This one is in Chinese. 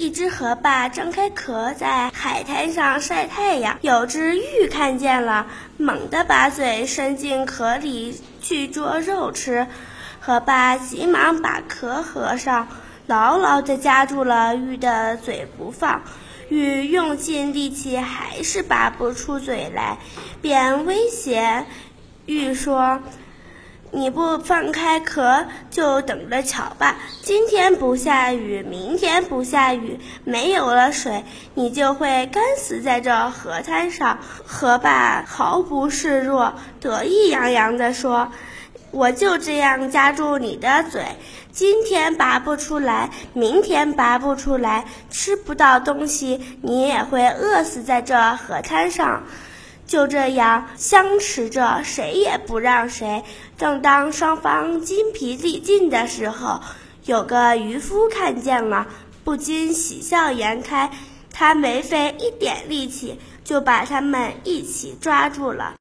一只河蚌张开壳在海滩上晒太阳，有只鹬看见了，猛地把嘴伸进壳里去捉肉吃。河蚌急忙把壳合上，牢牢地夹住了鹬的嘴不放。鹬用尽力气还是拔不出嘴来，便威胁鹬说。你不放开壳，就等着瞧吧！今天不下雨，明天不下雨，没有了水，你就会干死在这河滩上。河蚌毫不示弱，得意洋洋地说：“我就这样夹住你的嘴，今天拔不出来，明天拔不出来，吃不到东西，你也会饿死在这河滩上。”就这样相持着，谁也不让谁。正当双方筋疲力尽的时候，有个渔夫看见了，不禁喜笑颜开。他没费一点力气，就把他们一起抓住了。